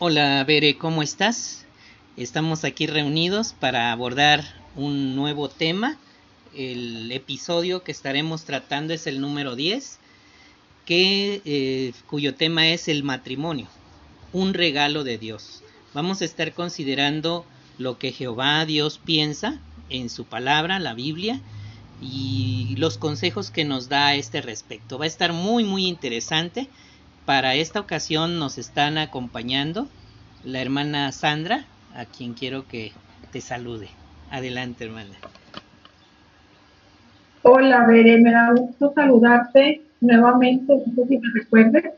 Hola, Bere, ¿cómo estás? Estamos aquí reunidos para abordar un nuevo tema. El episodio que estaremos tratando es el número 10, que, eh, cuyo tema es el matrimonio, un regalo de Dios. Vamos a estar considerando lo que Jehová Dios piensa en su palabra, la Biblia, y los consejos que nos da a este respecto. Va a estar muy, muy interesante. Para esta ocasión nos están acompañando la hermana Sandra, a quien quiero que te salude. Adelante, hermana. Hola, Bere, me da gusto saludarte nuevamente, no sé si me recuerdes,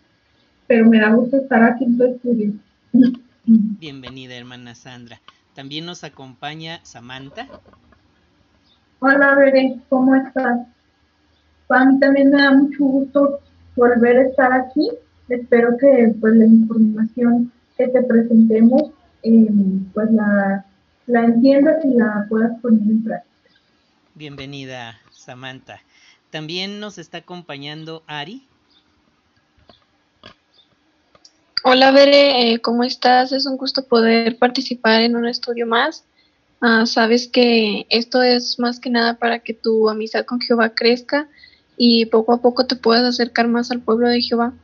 pero me da gusto estar aquí en tu estudio. Bienvenida, hermana Sandra. También nos acompaña Samantha. Hola, Bere, ¿cómo estás? Para mí también me da mucho gusto volver a estar aquí. Espero que pues la información que te presentemos eh, pues la, la entiendas y la puedas poner en práctica. Bienvenida, Samantha. También nos está acompañando Ari. Hola, Bere, eh, ¿cómo estás? Es un gusto poder participar en un estudio más. Ah, sabes que esto es más que nada para que tu amistad con Jehová crezca y poco a poco te puedas acercar más al pueblo de Jehová.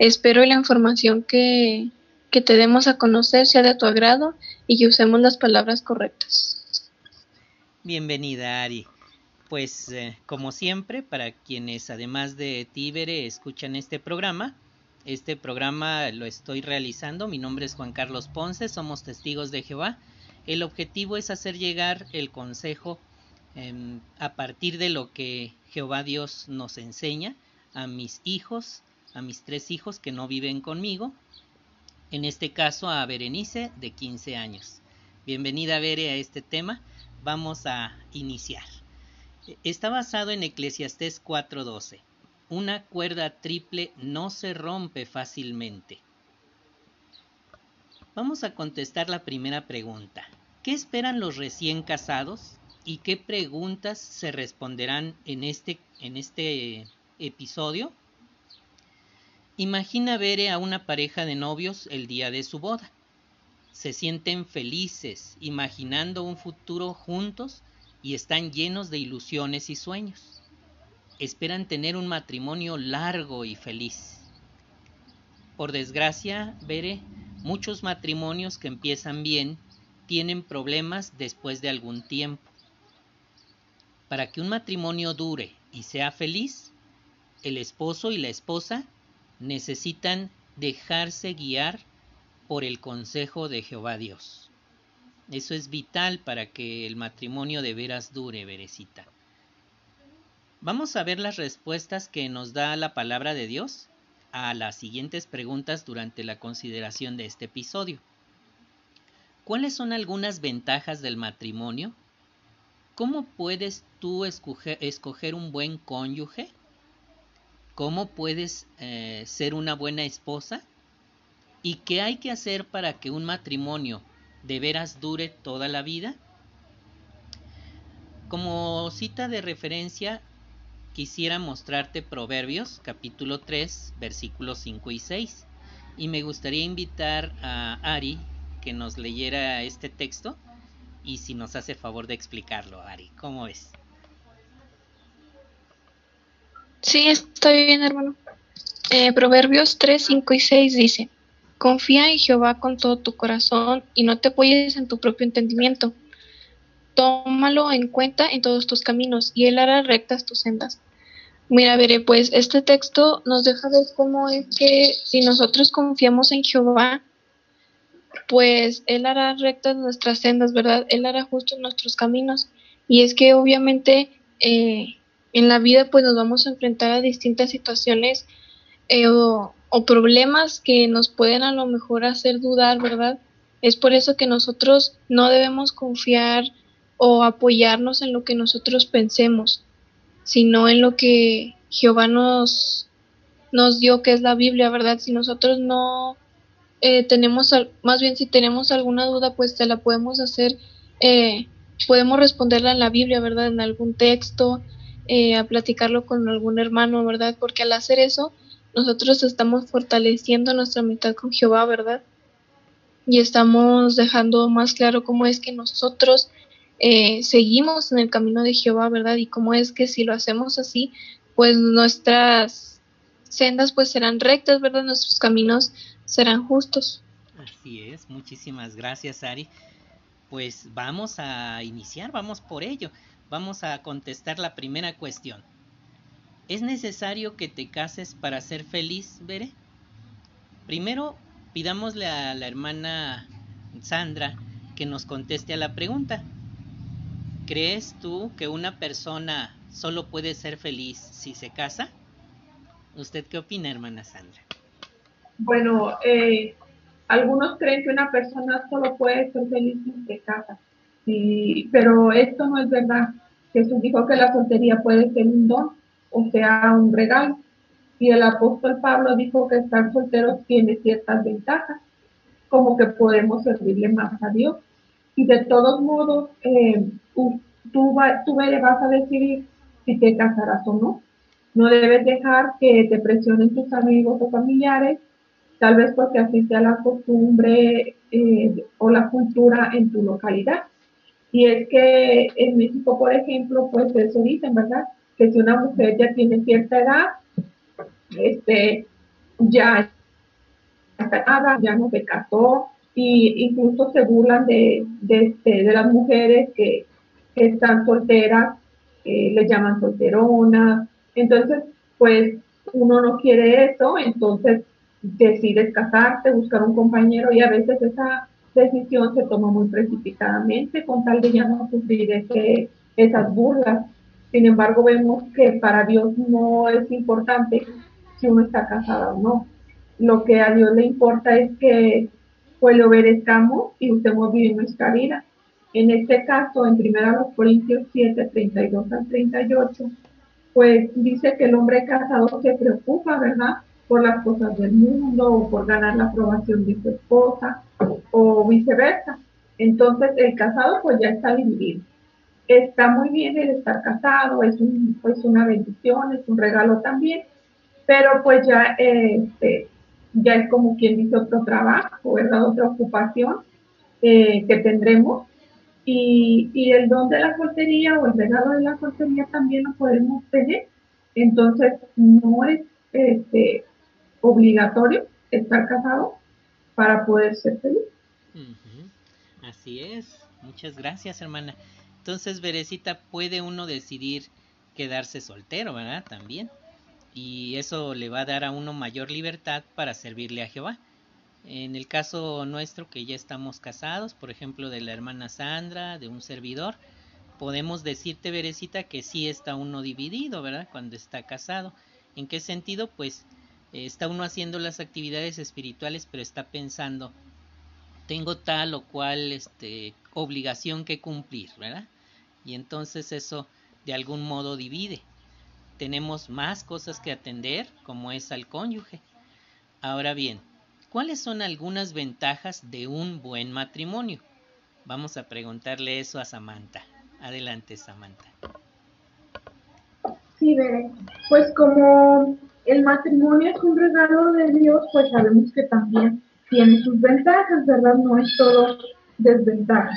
Espero la información que, que te demos a conocer sea de tu agrado y que usemos las palabras correctas. Bienvenida, Ari. Pues eh, como siempre, para quienes además de Tíbere escuchan este programa, este programa lo estoy realizando. Mi nombre es Juan Carlos Ponce, somos testigos de Jehová. El objetivo es hacer llegar el consejo eh, a partir de lo que Jehová Dios nos enseña a mis hijos, a mis tres hijos que no viven conmigo, en este caso a Berenice de 15 años. Bienvenida Bere a este tema. Vamos a iniciar. Está basado en Eclesiastés 4:12. Una cuerda triple no se rompe fácilmente. Vamos a contestar la primera pregunta. ¿Qué esperan los recién casados? ¿Y qué preguntas se responderán en este, en este episodio? Imagina ver a una pareja de novios el día de su boda. Se sienten felices, imaginando un futuro juntos y están llenos de ilusiones y sueños. Esperan tener un matrimonio largo y feliz. Por desgracia, Bere, muchos matrimonios que empiezan bien tienen problemas después de algún tiempo. Para que un matrimonio dure y sea feliz, el esposo y la esposa necesitan dejarse guiar por el consejo de Jehová Dios. Eso es vital para que el matrimonio de veras dure, Berecita. Vamos a ver las respuestas que nos da la palabra de Dios a las siguientes preguntas durante la consideración de este episodio. ¿Cuáles son algunas ventajas del matrimonio? ¿Cómo puedes tú escoger, escoger un buen cónyuge? ¿Cómo puedes eh, ser una buena esposa? ¿Y qué hay que hacer para que un matrimonio de veras dure toda la vida? Como cita de referencia, quisiera mostrarte Proverbios capítulo 3, versículos 5 y 6. Y me gustaría invitar a Ari que nos leyera este texto y si nos hace favor de explicarlo, Ari. ¿Cómo es? Sí, está bien, hermano. Eh, Proverbios 3, 5 y 6 dice, Confía en Jehová con todo tu corazón y no te apoyes en tu propio entendimiento. Tómalo en cuenta en todos tus caminos y él hará rectas tus sendas. Mira, veré, pues este texto nos deja ver cómo es que si nosotros confiamos en Jehová, pues Él hará rectas nuestras sendas, ¿verdad? Él hará justos nuestros caminos. Y es que obviamente eh, en la vida pues nos vamos a enfrentar a distintas situaciones eh, o, o, problemas que nos pueden a lo mejor hacer dudar, ¿verdad? Es por eso que nosotros no debemos confiar o apoyarnos en lo que nosotros pensemos, sino en lo que Jehová nos, nos dio, que es la Biblia, ¿verdad? Si nosotros no eh, tenemos, más bien si tenemos alguna duda, pues te la podemos hacer, eh, podemos responderla en la Biblia, ¿verdad? En algún texto, eh, a platicarlo con algún hermano, ¿verdad? Porque al hacer eso, nosotros estamos fortaleciendo nuestra amistad con Jehová, ¿verdad? y estamos dejando más claro cómo es que nosotros eh, seguimos en el camino de Jehová, ¿verdad? Y cómo es que si lo hacemos así, pues nuestras sendas pues serán rectas, ¿verdad? Nuestros caminos serán justos. Así es, muchísimas gracias Ari. Pues vamos a iniciar, vamos por ello. Vamos a contestar la primera cuestión. ¿Es necesario que te cases para ser feliz, Bere? Primero, pidámosle a la hermana Sandra que nos conteste a la pregunta. ¿Crees tú que una persona solo puede ser feliz si se casa? ¿Usted qué opina, hermana Sandra? Bueno, eh, algunos creen que una persona solo puede ser feliz si se casa, pero esto no es verdad. Jesús dijo que la soltería puede ser un don, o sea, un regalo. Y el apóstol Pablo dijo que estar soltero tiene ciertas ventajas, como que podemos servirle más a Dios. Y de todos modos, eh, tú, tú vas a decidir si te casarás o no. No debes dejar que te presionen tus amigos o familiares, tal vez porque así sea la costumbre eh, o la cultura en tu localidad. Y es que en México, por ejemplo, pues eso dicen, ¿verdad? Que si una mujer ya tiene cierta edad, este, ya está ya no se casó, y incluso se burlan de, de, este, las mujeres que, están solteras, eh, les llaman solterona. Entonces, pues uno no quiere eso, entonces decides casarte, buscar un compañero y a veces esa decisión se toma muy precipitadamente con tal de ya no sufrir ese, esas burlas. Sin embargo, vemos que para Dios no es importante si uno está casado o no. Lo que a Dios le importa es que pues lo obedezcamos y usemos bien nuestra vida. En este caso, en 1 Corintios 7, 32 al 38, pues dice que el hombre casado se preocupa, ¿verdad? Por las cosas del mundo o por ganar la aprobación de su esposa o viceversa. Entonces, el casado pues ya está dividido. Está muy bien el estar casado, es, un, pues, una bendición, es un regalo también, pero pues ya, este, ya es como quien dice otro trabajo, ¿verdad? Otra ocupación eh, que tendremos. Y, y, el don de la soltería o el regalo de la soltería también lo podemos tener. Entonces, no es este, obligatorio estar casado para poder ser feliz. Así es. Muchas gracias, hermana. Entonces, Berecita, puede uno decidir quedarse soltero, ¿verdad? También y eso le va a dar a uno mayor libertad para servirle a Jehová. En el caso nuestro que ya estamos casados, por ejemplo de la hermana Sandra, de un servidor, podemos decirte, Berecita, que sí está uno dividido, ¿verdad? Cuando está casado. ¿En qué sentido? Pues está uno haciendo las actividades espirituales, pero está pensando, tengo tal o cual este, obligación que cumplir, ¿verdad? Y entonces eso de algún modo divide tenemos más cosas que atender, como es al cónyuge. Ahora bien, ¿cuáles son algunas ventajas de un buen matrimonio? Vamos a preguntarle eso a Samantha. Adelante, Samantha. Sí, pues como el matrimonio es un regalo de Dios, pues sabemos que también tiene sus ventajas, ¿verdad? No es todo desventaja.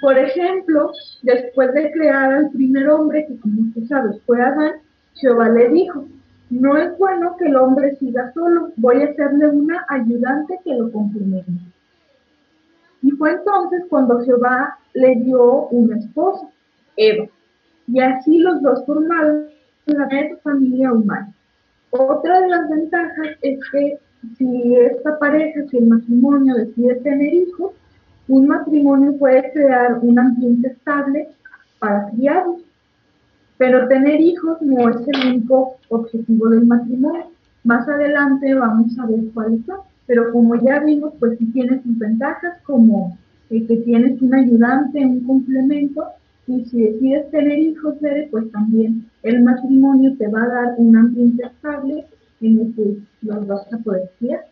Por ejemplo, después de crear al primer hombre, que como tú sabes fue Adán, Jehová le dijo, no es bueno que el hombre siga solo, voy a hacerle una ayudante que lo complemente. Y fue entonces cuando Jehová le dio una esposa, Eva, y así los dos formaron la familia humana. Otra de las ventajas es que si esta pareja, si el matrimonio decide tener hijos, un matrimonio puede crear un ambiente estable para criarlos. Pero tener hijos no es el único objetivo del matrimonio. Más adelante vamos a ver cuáles son. Pero como ya vimos, pues sí tienes sus ventajas como que tienes un ayudante, un complemento. Y si decides tener hijos, pues también el matrimonio te va a dar un ambiente estable en el que los vas a poder criar.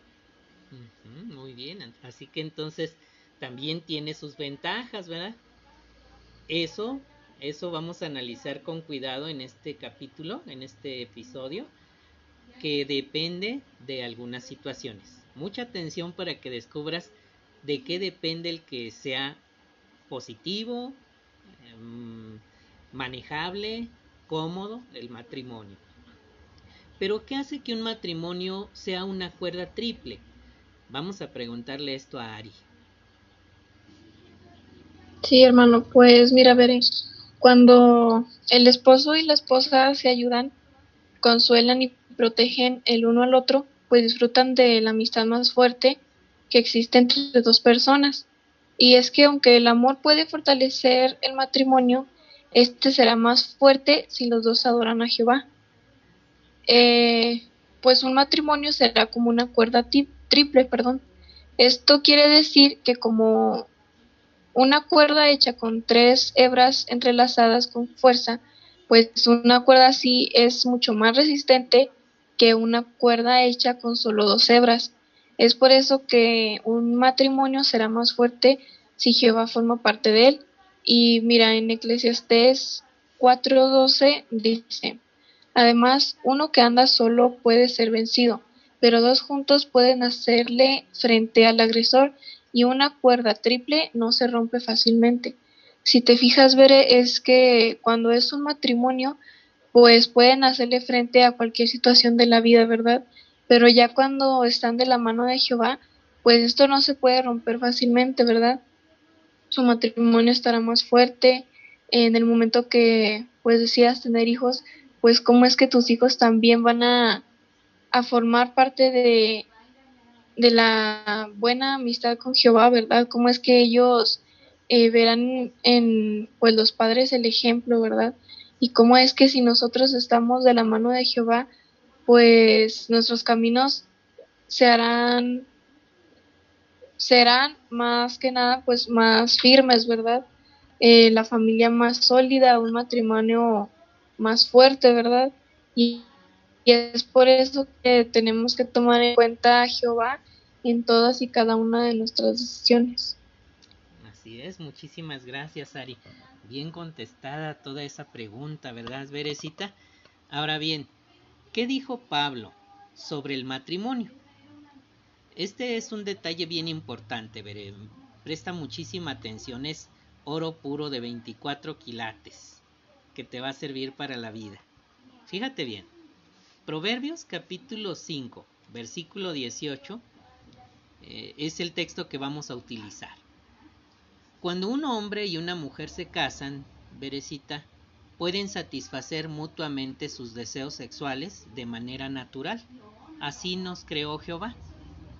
muy bien, así que entonces también tiene sus ventajas, ¿verdad? Eso eso vamos a analizar con cuidado en este capítulo, en este episodio, que depende de algunas situaciones. Mucha atención para que descubras ¿De qué depende el que sea positivo, em, manejable, cómodo el matrimonio? Pero ¿qué hace que un matrimonio sea una cuerda triple? Vamos a preguntarle esto a Ari. Sí, hermano, pues mira, veré. Cuando el esposo y la esposa se ayudan, consuelan y protegen el uno al otro, pues disfrutan de la amistad más fuerte que existe entre dos personas. Y es que aunque el amor puede fortalecer el matrimonio, este será más fuerte si los dos adoran a Jehová. Eh, pues un matrimonio será como una cuerda triple, perdón. Esto quiere decir que como una cuerda hecha con tres hebras entrelazadas con fuerza, pues una cuerda así es mucho más resistente que una cuerda hecha con solo dos hebras. Es por eso que un matrimonio será más fuerte si Jehová forma parte de él. Y mira, en Eclesiastés 4:12 dice, Además, uno que anda solo puede ser vencido, pero dos juntos pueden hacerle frente al agresor y una cuerda triple no se rompe fácilmente. Si te fijas, Veré, es que cuando es un matrimonio, pues pueden hacerle frente a cualquier situación de la vida, ¿verdad? Pero ya cuando están de la mano de Jehová, pues esto no se puede romper fácilmente, ¿verdad? Su matrimonio estará más fuerte. En el momento que pues decidas tener hijos, pues cómo es que tus hijos también van a, formar parte de, de la buena amistad con Jehová, ¿verdad? Cómo es que ellos eh, verán en pues los padres el ejemplo, ¿verdad? Y cómo es que si nosotros estamos de la mano de Jehová, pues nuestros caminos se harán serán más que nada pues más firmes, ¿verdad? Eh, la familia más sólida, un matrimonio más fuerte, ¿verdad? Y, es por eso que tenemos que tomar en cuenta a Jehová en todas y cada una de nuestras decisiones. Así es, muchísimas gracias, Ari. Bien contestada toda esa pregunta, ¿verdad, Verecita? Ahora bien, ¿qué dijo Pablo sobre el matrimonio? Este es un detalle bien importante. Presta muchísima atención, es oro puro de 24 quilates que te va a servir para la vida. Fíjate bien. Proverbios capítulo 5, versículo 18 eh, es el texto que vamos a utilizar. Cuando un hombre y una mujer se casan, Berecita, pueden satisfacer mutuamente sus deseos sexuales de manera natural. Así nos creó Jehová,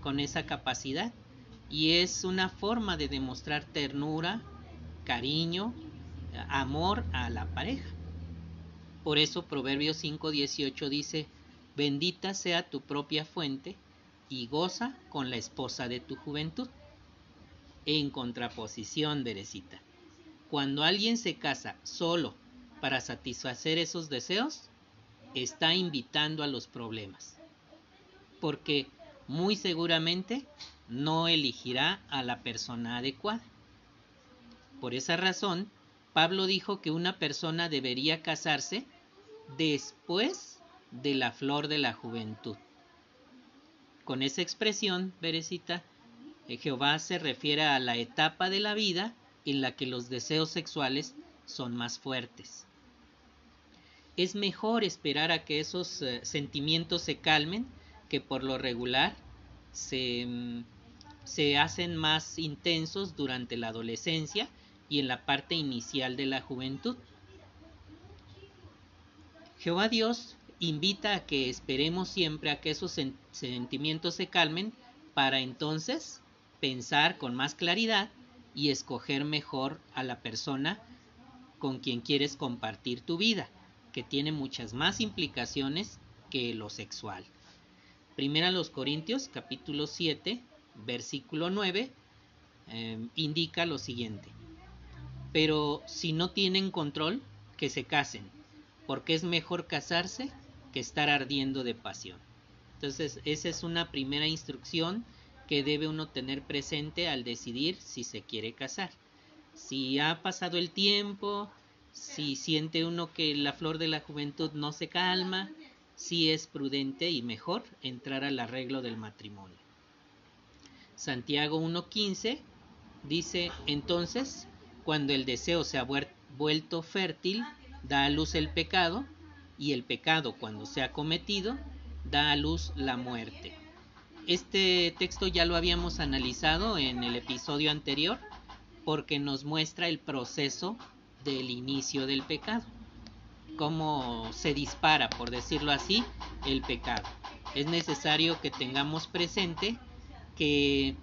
con esa capacidad. Y es una forma de demostrar ternura, cariño amor a la pareja. Por eso Proverbios 5:18 dice, bendita sea tu propia fuente y goza con la esposa de tu juventud. En contraposición, Berecita, cuando alguien se casa solo para satisfacer esos deseos, está invitando a los problemas. Porque muy seguramente no elegirá a la persona adecuada. Por esa razón, Pablo dijo que una persona debería casarse después de la flor de la juventud. Con esa expresión, Berecita, eh, Jehová se refiere a la etapa de la vida en la que los deseos sexuales son más fuertes. Es mejor esperar a que esos eh, sentimientos se calmen, que por lo regular se, mm, se hacen más intensos durante la adolescencia y en la parte inicial de la juventud. Jehová Dios invita a que esperemos siempre a que esos sentimientos se calmen para entonces pensar con más claridad y escoger mejor a la persona con quien quieres compartir tu vida, que tiene muchas más implicaciones que lo sexual. Primera los Corintios capítulo 7 versículo 9 eh, indica lo siguiente. Pero si no tienen control, que se casen, porque es mejor casarse que estar ardiendo de pasión. Entonces, esa es una primera instrucción que debe uno tener presente al decidir si se quiere casar. Si ha pasado el tiempo, si siente uno que la flor de la juventud no se calma, si es prudente y mejor entrar al arreglo del matrimonio. Santiago 1.15 dice, entonces, cuando el deseo se ha vuelto fértil, da a luz el pecado, y el pecado, cuando se ha cometido, da a luz la muerte. Este texto ya lo habíamos analizado en el episodio anterior porque nos muestra el proceso del inicio del pecado, cómo se dispara, por decirlo así, el pecado. Es necesario que tengamos presente que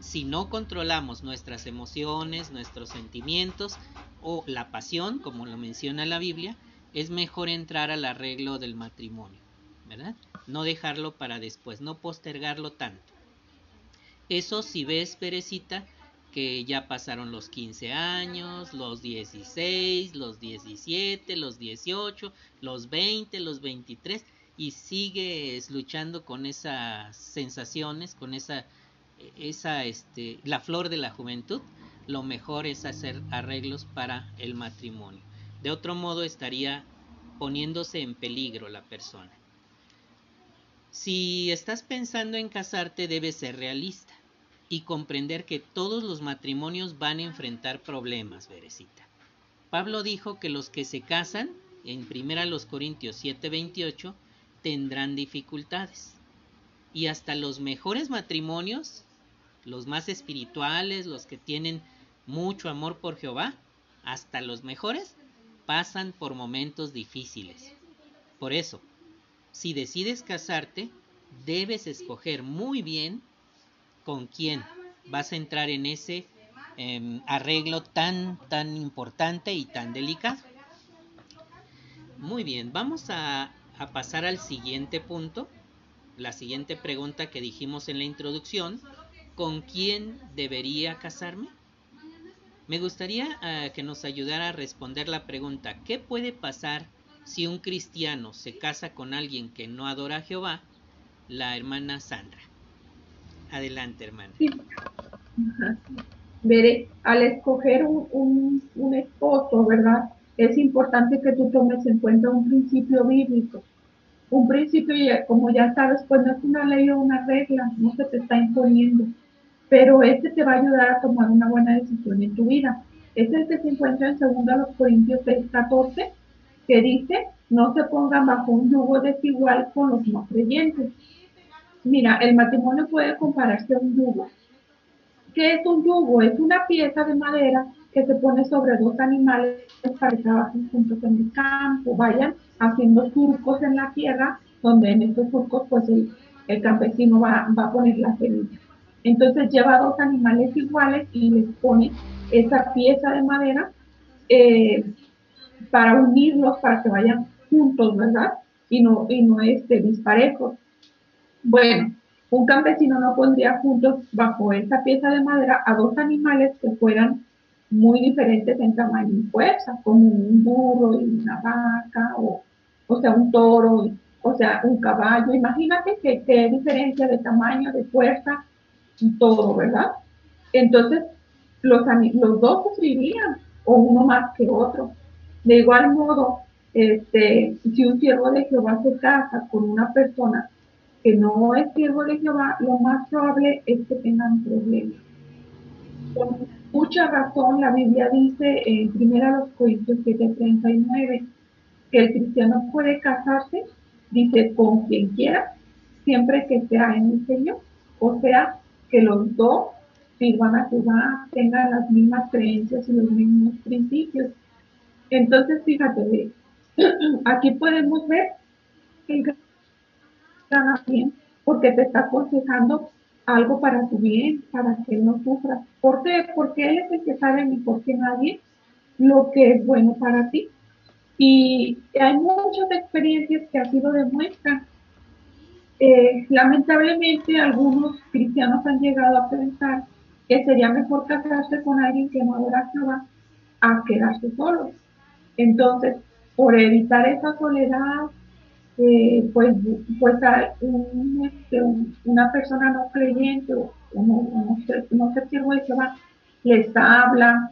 si no controlamos nuestras emociones, nuestros sentimientos o la pasión, como lo menciona la Biblia, es mejor entrar al arreglo del matrimonio, ¿verdad? No dejarlo para después, no postergarlo tanto. Eso si ves, Perecita, que ya pasaron los 15 años, los 16, los 17, los 18, los 20, los 23 y sigues luchando con esas sensaciones, con esa esa este la flor de la juventud, lo mejor es hacer arreglos para el matrimonio. De otro modo estaría poniéndose en peligro la persona. Si estás pensando en casarte, debes ser realista y comprender que todos los matrimonios van a enfrentar problemas, Verecita. Pablo dijo que los que se casan, en 1 Corintios 7:28, tendrán dificultades. Y hasta los mejores matrimonios, los más espirituales, los que tienen mucho amor por Jehová, hasta los mejores, pasan por momentos difíciles. Por eso, si decides casarte, debes escoger muy bien con quién vas a entrar en ese em, arreglo tan, tan importante y tan delicado. Muy bien, vamos a, a pasar al siguiente punto, la siguiente pregunta que dijimos en la introducción, ¿con quién debería casarme? Me gustaría ah, que nos ayudara a responder la pregunta, ¿qué puede pasar si un cristiano se casa con alguien que no adora a Jehová? La hermana Sandra. Adelante, hermana. Veré, al escoger un, un esposo, ¿verdad? Es importante que tú tomes en cuenta un principio bíblico. Un principio, como ya sabes, pues no es una ley o una regla, no se te está imponiendo pero este te va a ayudar a tomar una buena decisión en tu vida. Este es el que se encuentra en 2 Corintios 6, 14, que dice, no se pongan bajo un yugo desigual con los no creyentes. Mira, el matrimonio puede compararse a un yugo. ¿Qué es un yugo? Es una pieza de madera que se pone sobre dos animales para que trabajen juntos en el campo, vayan haciendo surcos en la tierra, donde en estos surcos pues el, campesino va, va a poner la semilla. Entonces lleva dos animales iguales y les pone esa pieza de madera eh, para unirlos, para que vayan juntos, ¿verdad? Y no, y no este, disparejos. Bueno, un campesino no pondría juntos bajo esa pieza de madera a dos animales que fueran muy diferentes en tamaño y fuerza, como un burro y una vaca, o, o sea, un toro, o sea, un caballo. Imagínate que qué diferencia de tamaño, de fuerza, todo, ¿verdad? Entonces, los, los dos sufrirían, o uno más que otro. De igual modo, este, si un siervo de Jehová se casa con una persona que no es siervo de Jehová, lo más probable es que tengan problemas. Con mucha razón, la Biblia dice en 1 Corintios 7:39 que el cristiano puede casarse, dice, con quien quiera, siempre que sea en el Señor. O sea, que los dos sirvan a Jehová, tengan las mismas creencias y los mismos principios. Entonces, fíjate, aquí podemos ver que porque te está aconsejando algo para tu bien, para que no sufras. ¿Por qué? Porque él es el que sabe mejor que nadie lo que es bueno para ti. Y hay muchas experiencias que así lo demuestran. Eh, lamentablemente algunos cristianos han llegado a pensar que sería mejor casarse con alguien que no adora a Jehová a quedarse solos. Entonces, por evitar esa soledad, eh, pues, pues este, una persona no creyente o no, sé, no sé Jehová les habla,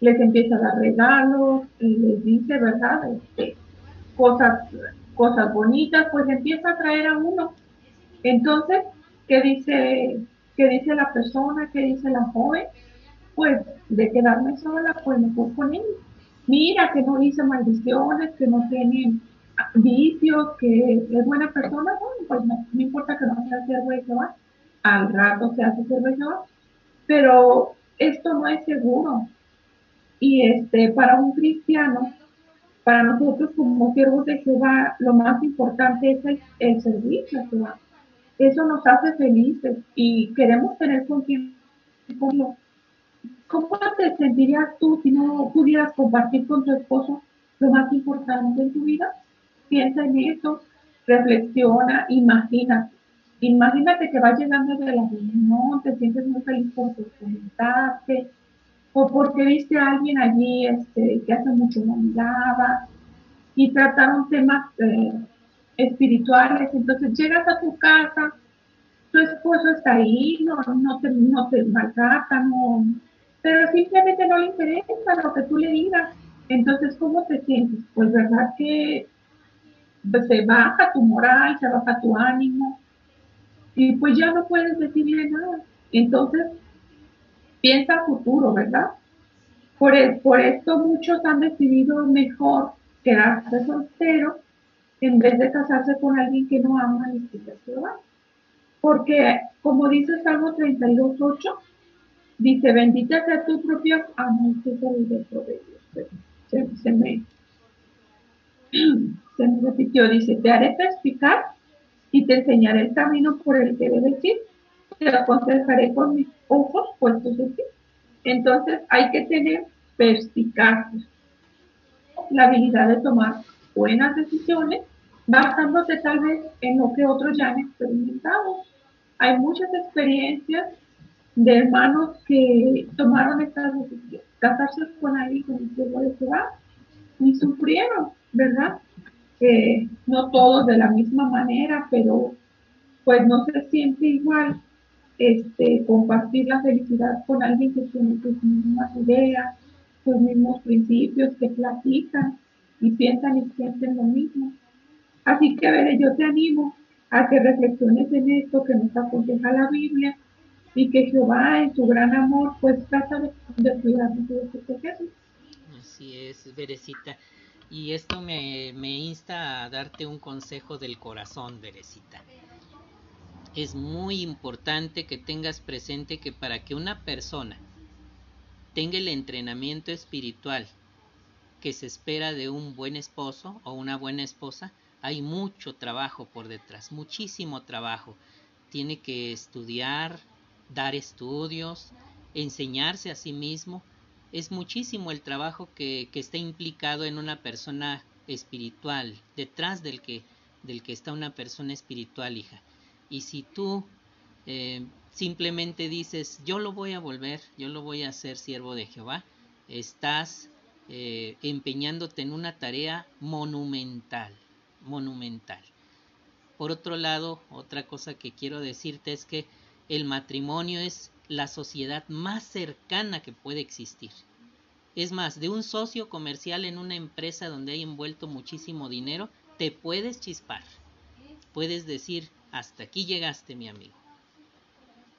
les empieza a dar regalos, y les dice, ¿verdad? Este, cosas cosas bonitas, pues empieza a traer a uno. Entonces, ¿qué dice qué dice la persona, qué dice la joven, pues de quedarme sola, pues mejor con él. Mira que no dice maldiciones, que no tiene vicios, que es buena persona, bueno, pues no, importa que no sea siervo de Jehová, al rato se hace siervo de Jehová, pero esto no es seguro. Y este, para un cristiano, para nosotros como siervos de Jehová, lo más importante es el, servicio a Jehová. Eso nos hace felices y queremos tener con quien ¿Cómo te sentirías tú si no pudieras compartir con tu esposo lo más importante en tu vida? Piensa en eso, reflexiona, imagina. Imagínate que vas llegando de la reunión, te sientes muy feliz por comentarte, o porque viste a alguien allí este, que hace mucho no miraba, y trataron temas eh, espirituales. Entonces llegas a tu casa, tu esposo está ahí, no, no, te, no te maltrata, no, pero simplemente no le interesa lo que tú le digas. Entonces, ¿cómo te sientes? Pues verdad que se baja tu moral, se baja tu ánimo y pues ya no puedes decirle nada. Entonces, piensa futuro, ¿verdad? Por, e, por esto muchos han decidido mejor quedarse soltero en vez de casarse con alguien que no ama siquiera Jehová. Porque, como dice Salmo 32.8, dice, bendita sea tu propio amor, que se, se, se, me, se me repitió, dice, te haré explicar y te enseñaré el camino por el que debes ir, te aconsejaré con mis ojos puestos en ti. Entonces hay que tener perspicacia, la habilidad de tomar buenas decisiones, basándose tal vez en lo que otros ya han experimentado. Hay muchas experiencias de hermanos que tomaron estas decisiones, casarse con alguien con el que de Jehová y sufrieron, ¿verdad? que no todos de la misma manera, pero pues no se siente igual este, compartir la felicidad con alguien que tiene sus mismas ideas, sus mismos principios, que platican y piensan y sienten lo mismo. Así que, a yo te animo a que reflexiones en esto que nos aconseja la Biblia y que Jehová en su gran amor pues trata de, cuidarnos de protegernos. Así es. Y esto me, me insta a darte un consejo del corazón, Berecita. Es muy importante que tengas presente que para que una persona tenga el entrenamiento espiritual que se espera de un buen esposo o una buena esposa, hay mucho trabajo por detrás, muchísimo trabajo. Tiene que estudiar, dar estudios, enseñarse a sí mismo es muchísimo el trabajo que, está implicado en una persona espiritual, detrás del que, del que está una persona espiritual, hija. Y si tú eh, simplemente dices, yo lo voy a volver, yo lo voy a hacer siervo de Jehová, estás eh, empeñándote en una tarea monumental, monumental. Por otro lado, otra cosa que quiero decirte es que el matrimonio es la sociedad más cercana que puede existir. Es más, de un socio comercial en una empresa donde hay envuelto muchísimo dinero, te puedes chispar. Puedes decir, hasta aquí llegaste, mi amigo.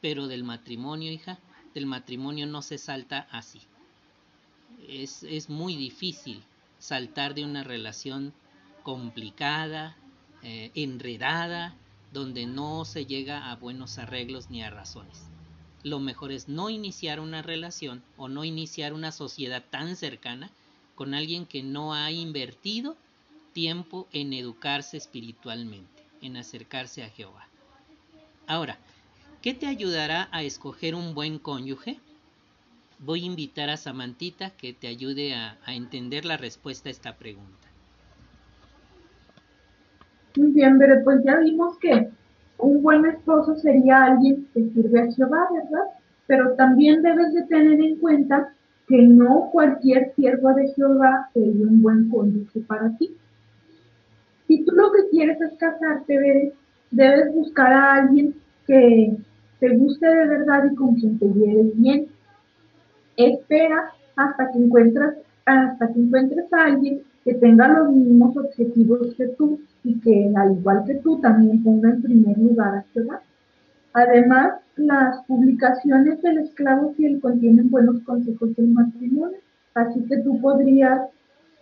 Pero del matrimonio, hija, del matrimonio no se salta así. Es, es muy difícil saltar de una relación complicada, eh, enredada, donde no se llega a buenos arreglos ni a razones lo mejor es no iniciar una relación o no iniciar una sociedad tan cercana con alguien que no ha invertido tiempo en educarse espiritualmente, en acercarse a Jehová. Ahora, ¿qué te ayudará a escoger un buen cónyuge? Voy a invitar a Samantita que te ayude a, a entender la respuesta a esta pregunta. Muy bien, pero pues ya vimos que un buen esposo sería alguien que sirve a Jehová, ¿verdad? Pero también debes de tener en cuenta que no cualquier siervo de Jehová sería un buen cónyuge para ti. Si tú lo que quieres es casarte, debes buscar a alguien que te guste de verdad y con quien te lleves bien. Espera hasta que encuentres, hasta que encuentres a alguien que tenga los mismos objetivos que tú y que al igual que tú también ponga en primer lugar a Jehová. Además, las publicaciones del esclavo fiel contienen buenos consejos del matrimonio, así que tú podrías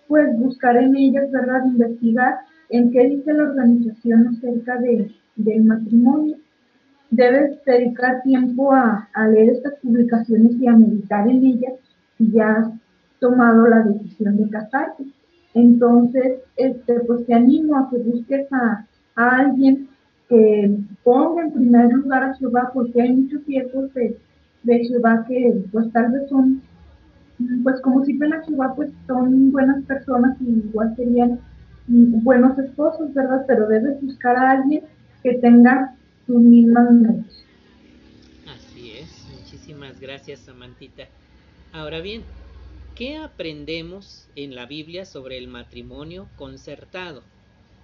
pues buscar en ellas, ¿verdad? Investigar en qué dice la organización acerca de, del matrimonio. Debes dedicar tiempo a, a leer estas publicaciones y a meditar en ellas si ya has tomado la decisión de casarte. Entonces, este, pues te animo a que busques a, alguien que ponga en primer lugar a Jehová, porque hay muchos siervos de, de que pues tal vez son, pues como si a Jehová, pues son buenas personas y igual serían buenos esposos, ¿verdad? Pero debes buscar a alguien que tenga sus mismas metas. Así es, muchísimas gracias Samantita. Ahora bien, ¿qué aprendemos en la Biblia sobre el matrimonio concertado?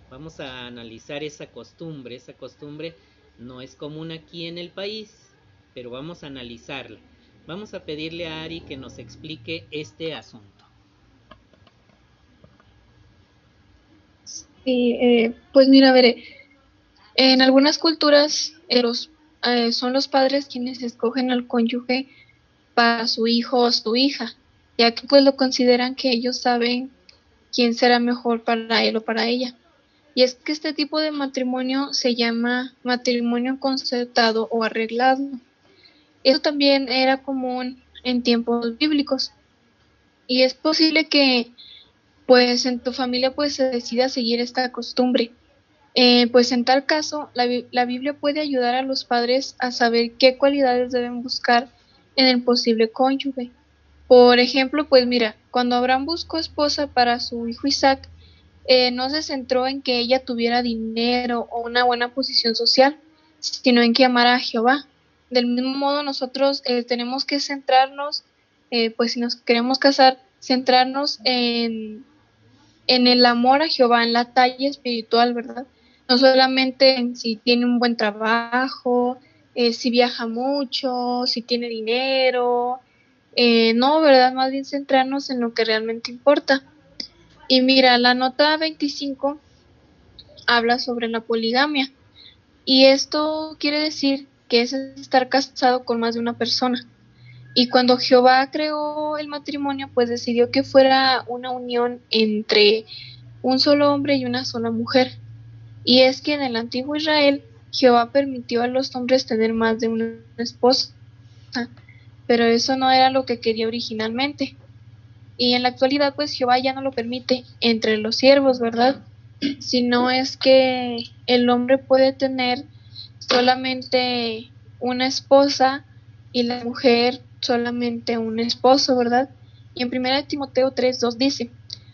Vamos a analizar esa costumbre. Esa costumbre no es común aquí en el país, pero vamos a analizarla. Vamos a pedirle a Ari que nos explique este asunto. Sí, eh, pues mira, veré. En algunas culturas eh, eh, son los padres quienes escogen al cónyuge para su hijo o su hija, ya que pues lo consideran que ellos saben quién será mejor para él o para ella. Y es que este tipo de matrimonio se llama matrimonio concertado o arreglado. Eso también era común en tiempos bíblicos. Y es posible que pues en tu familia pues se decida seguir esta costumbre. Eh, pues en tal caso, la, la Biblia puede ayudar a los padres a saber qué cualidades deben buscar en el posible cónyuge. Por ejemplo, pues mira, cuando Abraham buscó esposa para su hijo Isaac, eh, no se centró en que ella tuviera dinero o una buena posición social, sino en que amara a Jehová. Del mismo modo, nosotros eh, tenemos que centrarnos, eh, pues si nos queremos casar, centrarnos en, en el amor a Jehová, en la talla espiritual, ¿verdad? No solamente en si tiene un buen trabajo, si viaja mucho, si tiene dinero, no, ¿verdad? Más bien centrarnos en lo que realmente importa. Y mira, la nota 25 habla sobre la poligamia. Y esto quiere decir que es estar casado con más de una persona. Y cuando Jehová creó el matrimonio, pues decidió que fuera una unión entre un solo hombre y una sola mujer. Y es que en el antiguo Israel, Jehová permitió a los hombres tener más de una esposa. Pero eso no era lo que quería originalmente y en la actualidad pues Jehová ya no lo permite entre los siervos, ¿verdad? Sino es que el hombre puede tener solamente una esposa y la mujer solamente un esposo, ¿verdad? Y en 1 Timoteo 3.2 dice,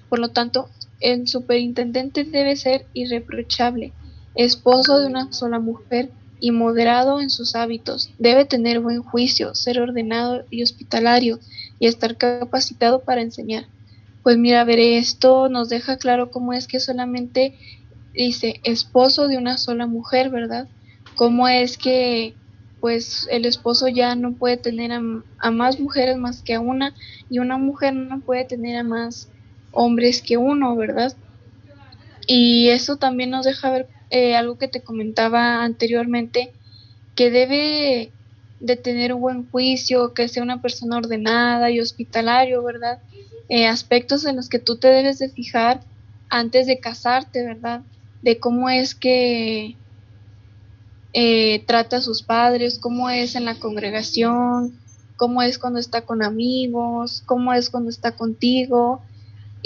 por lo tanto, el superintendente debe ser irreprochable, esposo de una sola mujer y moderado en sus hábitos, debe tener buen juicio, ser ordenado y hospitalario, y estar capacitado para enseñar. Pues mira, ver, esto nos deja claro cómo es que solamente dice esposo de una sola mujer, ¿verdad? Cómo es que pues el esposo ya no puede tener a, más mujeres más que a una y una mujer no puede tener a más hombres que uno, ¿verdad? Y eso también nos deja ver eh, algo que te comentaba anteriormente, que debe de tener un buen juicio, que sea una persona ordenada y hospitalario, ¿verdad? Eh, aspectos en los que tú te debes de fijar antes de casarte, ¿verdad? De cómo es que eh, trata a sus padres, cómo es en la congregación, cómo es cuando está con amigos, cómo es cuando está contigo,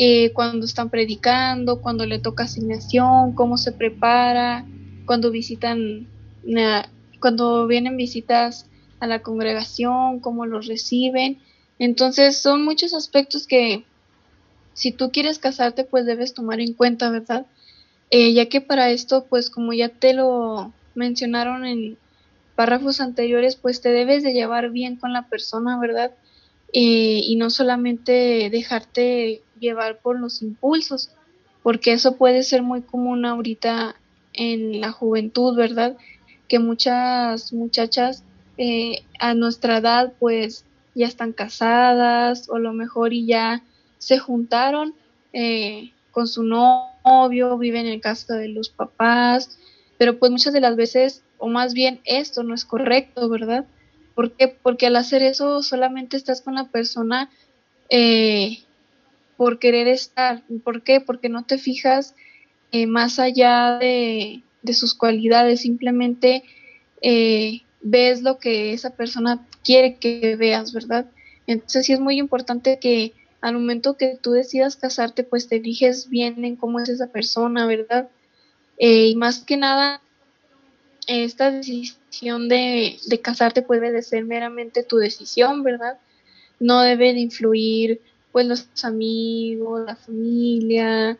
eh, cuando están predicando, cuando le toca asignación, cómo se prepara, cuando visitan, cuando vienen visitas a la congregación, cómo los reciben. Entonces son muchos aspectos que si tú quieres casarte pues debes tomar en cuenta, ¿verdad? Eh, ya que para esto pues como ya te lo mencionaron en párrafos anteriores pues te debes de llevar bien con la persona, ¿verdad? Eh, y no solamente dejarte llevar por los impulsos, porque eso puede ser muy común ahorita en la juventud, ¿verdad? Que muchas muchachas eh, a nuestra edad pues ya están casadas o lo mejor y ya se juntaron eh, con su novio, viven en casa de los papás, pero pues muchas de las veces o más bien esto no es correcto, ¿verdad? ¿Por qué? Porque al hacer eso solamente estás con la persona eh, por querer estar. ¿Por qué? Porque no te fijas eh, más allá de, sus cualidades, simplemente eh, ves lo que esa persona quiere que veas, ¿verdad? Entonces sí es muy importante que al momento que tú decidas casarte, pues te fijes bien en cómo es esa persona, ¿verdad? y más que nada, esta decisión de, casarte puede de ser meramente tu decisión, ¿verdad? No debe de influir pues los amigos, la familia,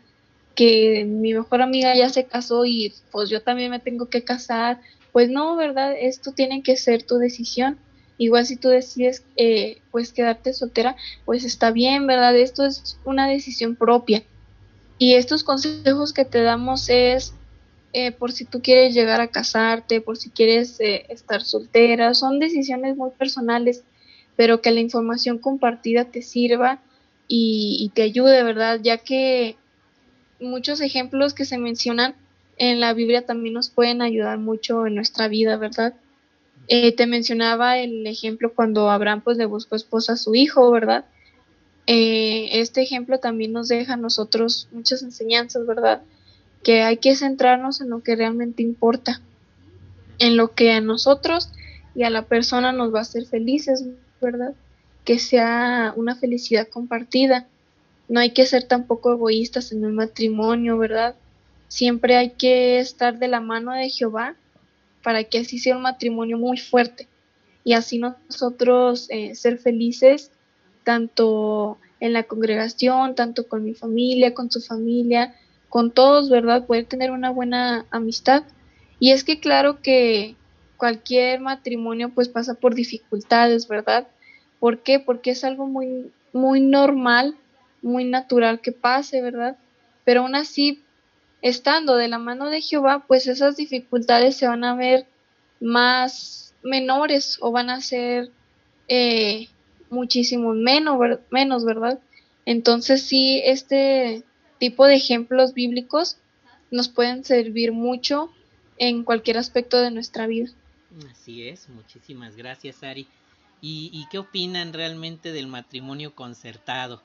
que mi mejor amiga ya se casó y pues yo también me tengo que casar. Pues no, ¿verdad? Esto tiene que ser tu decisión. Igual si tú decides eh, pues quedarte soltera, pues está bien, ¿verdad? Esto es una decisión propia. Y estos consejos que te damos es eh, por si tú quieres llegar a casarte, por si quieres eh, estar soltera, son decisiones muy personales, pero que la información compartida te sirva y, te ayude, ¿verdad? Ya que muchos ejemplos que se mencionan en la Biblia también nos pueden ayudar mucho en nuestra vida, ¿verdad? Eh, te mencionaba el ejemplo cuando Abraham pues le buscó esposa a su hijo, ¿verdad? este ejemplo también nos deja a nosotros muchas enseñanzas, ¿verdad? Que hay que centrarnos en lo que realmente importa, en lo que a nosotros y a la persona nos va a hacer felices, ¿verdad? Que sea una felicidad compartida. No hay que ser tampoco egoístas en el matrimonio, ¿verdad? Siempre hay que estar de la mano de Jehová para que así sea un matrimonio muy fuerte y así nosotros eh, ser felices tanto en la congregación, tanto con mi familia, con su familia, con todos, ¿verdad? Poder tener una buena amistad. Y es que claro que cualquier matrimonio pues pasa por dificultades, ¿verdad? ¿Por qué? Porque es algo muy, muy normal, muy natural que pase, ¿verdad? Pero aún así, estando de la mano de Jehová, pues esas dificultades se van a ver más menores o van a ser eh, muchísimo menos, menos, ¿verdad? Entonces sí, este tipo de ejemplos bíblicos nos pueden servir mucho en cualquier aspecto de nuestra vida. Así es, muchísimas gracias Ari. ¿Y, qué opinan realmente del matrimonio concertado?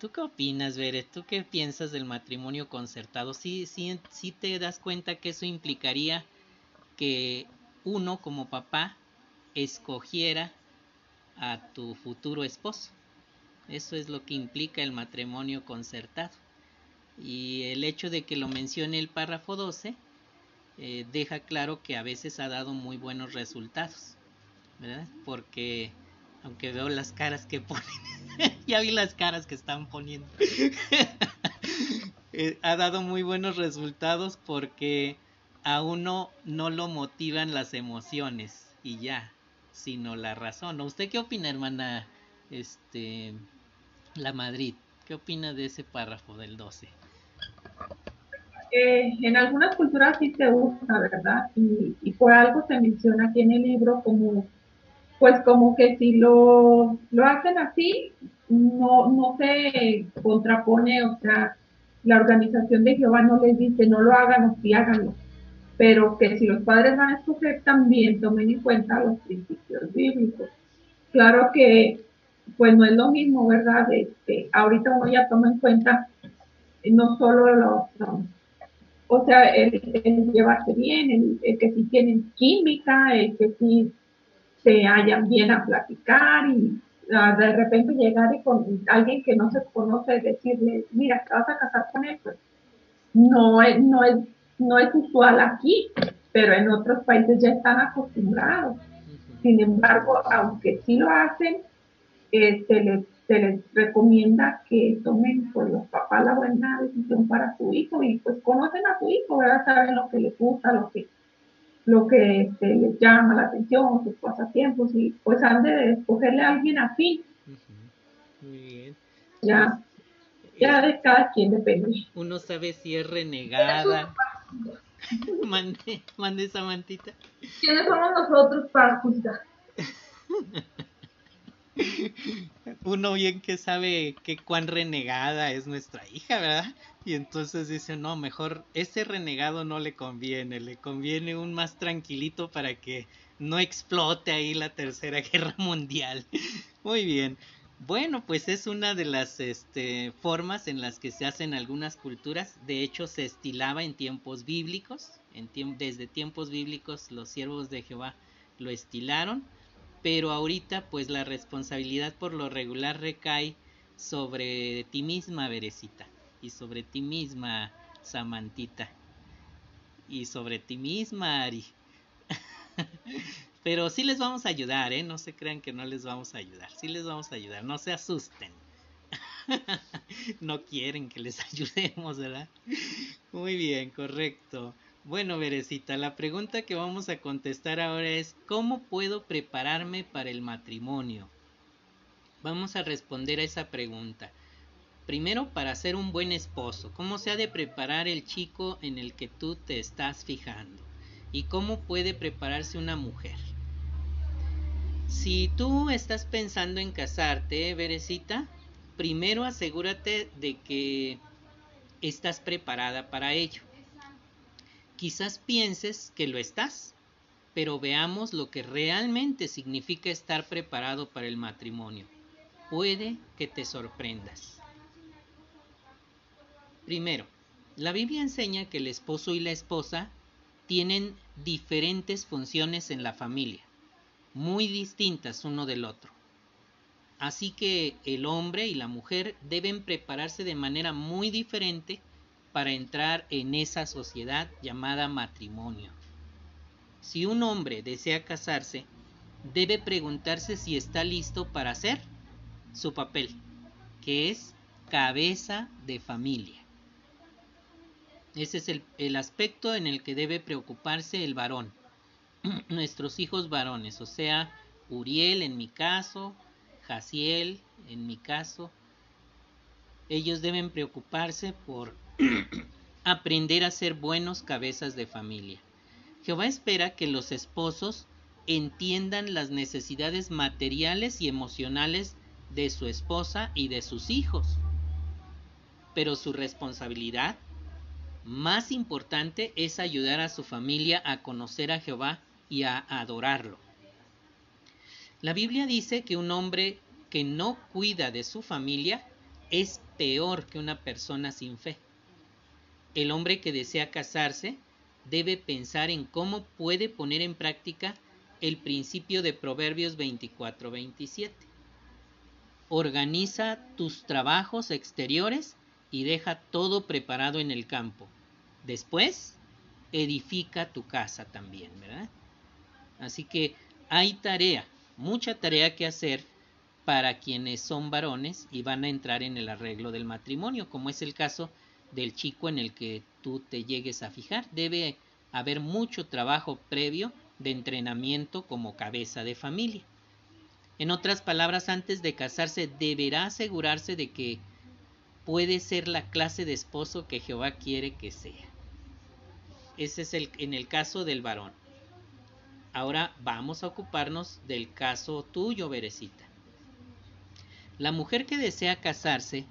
¿Tú qué opinas, Bere? ¿Tú qué piensas del matrimonio concertado? ¿Sí, sí, sí te das cuenta que eso implicaría que uno como papá escogiera a tu futuro esposo? Eso es lo que implica el matrimonio concertado. Y el hecho de que lo mencione el párrafo 12 eh, deja claro que a veces ha dado muy buenos resultados, ¿verdad? Porque aunque veo las caras que ponen, ya vi las caras que están poniendo, eh, ha dado muy buenos resultados porque a uno no lo motivan las emociones y ya, sino la razón. ¿Usted qué opina, hermana? Este, la Madrid, ¿qué opina de ese párrafo del 12? Eh, en algunas culturas sí se usa, ¿verdad? Y, y, por algo se menciona aquí en el libro como, pues como que si lo, lo hacen así, no, no se contrapone, o sea, la organización de Jehová no les dice no lo hagan o sí háganlo, pero que si los padres van a escoger también tomen en cuenta los principios bíblicos. Claro que pues no es lo mismo, ¿verdad? Este, ahorita uno ya toma en cuenta no solo los, o sea, el, llevarse bien, el, que si tienen química, el que si se hallan bien a platicar y ah, de repente llegar y con alguien que no se conoce decirle, mira, te vas a casar con él, pues no es, no es, no es usual aquí, pero en otros países ya están acostumbrados. Sin embargo, aunque sí lo hacen, eh, se les se les recomienda que tomen por pues, los papás la buena decisión para su hijo y pues conocen a su hijo, ¿verdad? Saben lo que les gusta, lo que lo que este, les llama la atención, sus pasatiempos y pues han de escogerle a alguien así. Muy bien. Ya, ya de cada quien depende. Uno sabe si es renegada. mande, mande esa mantita. ¿Quiénes somos nosotros para juzgar? uno bien que sabe que cuán renegada es nuestra hija, ¿verdad? Y entonces dice, no, mejor ese renegado no le conviene, le conviene un más tranquilito para que no explote ahí la tercera guerra mundial. Muy bien. Bueno, pues es una de las este, formas en las que se hacen algunas culturas. De hecho, se estilaba en tiempos bíblicos. En desde tiempos bíblicos los siervos de Jehová lo estilaron. Pero ahorita pues la responsabilidad por lo regular recae sobre ti misma, Berecita. Y sobre ti misma, Samantita. Y sobre ti misma, Ari. Pero sí les vamos a ayudar, ¿eh? No se crean que no les vamos a ayudar. Sí les vamos a ayudar, no se asusten. no quieren que les ayudemos, ¿verdad? Muy bien, correcto. Bueno, Berecita, la pregunta que vamos a contestar ahora es, ¿cómo puedo prepararme para el matrimonio? Vamos a responder a esa pregunta. Primero, para ser un buen esposo, ¿cómo se ha de preparar el chico en el que tú te estás fijando? ¿Y cómo puede prepararse una mujer? Si tú estás pensando en casarte, Berecita, primero asegúrate de que estás preparada para ello. Quizás pienses que lo estás, pero veamos lo que realmente significa estar preparado para el matrimonio. Puede que te sorprendas. Primero, la Biblia enseña que el esposo y la esposa tienen diferentes funciones en la familia muy distintas uno del otro. Así que el hombre y la mujer deben prepararse de manera muy diferente para entrar en esa sociedad llamada matrimonio. Si un hombre desea casarse, debe preguntarse si está listo para hacer su papel, que es cabeza de familia. Ese es el, aspecto en el que debe preocuparse el varón nuestros hijos varones, o sea, Uriel en mi caso, Jaciel en mi caso, ellos deben preocuparse por aprender a ser buenos cabezas de familia. Jehová espera que los esposos entiendan las necesidades materiales y emocionales de su esposa y de sus hijos. Pero su responsabilidad más importante es ayudar a su familia a conocer a Jehová y a adorarlo. La Biblia dice que un hombre que no cuida de su familia es peor que una persona sin fe. El hombre que desea casarse debe pensar en cómo puede poner en práctica el principio de Proverbios 24-27. Organiza tus trabajos exteriores y deja todo preparado en el campo. Después, edifica tu casa también, ¿verdad? Así que hay tarea, mucha tarea que hacer para quienes son varones y van a entrar en el arreglo del matrimonio, como es el caso del chico en el que tú te llegues a fijar. Debe haber mucho trabajo previo de entrenamiento como cabeza de familia. En otras palabras, antes de casarse deberá asegurarse de que puede ser la clase de esposo que Jehová quiere que sea. Ese es el, en el caso del varón. Ahora vamos a ocuparnos del caso tuyo, Berecita. La mujer que desea casarse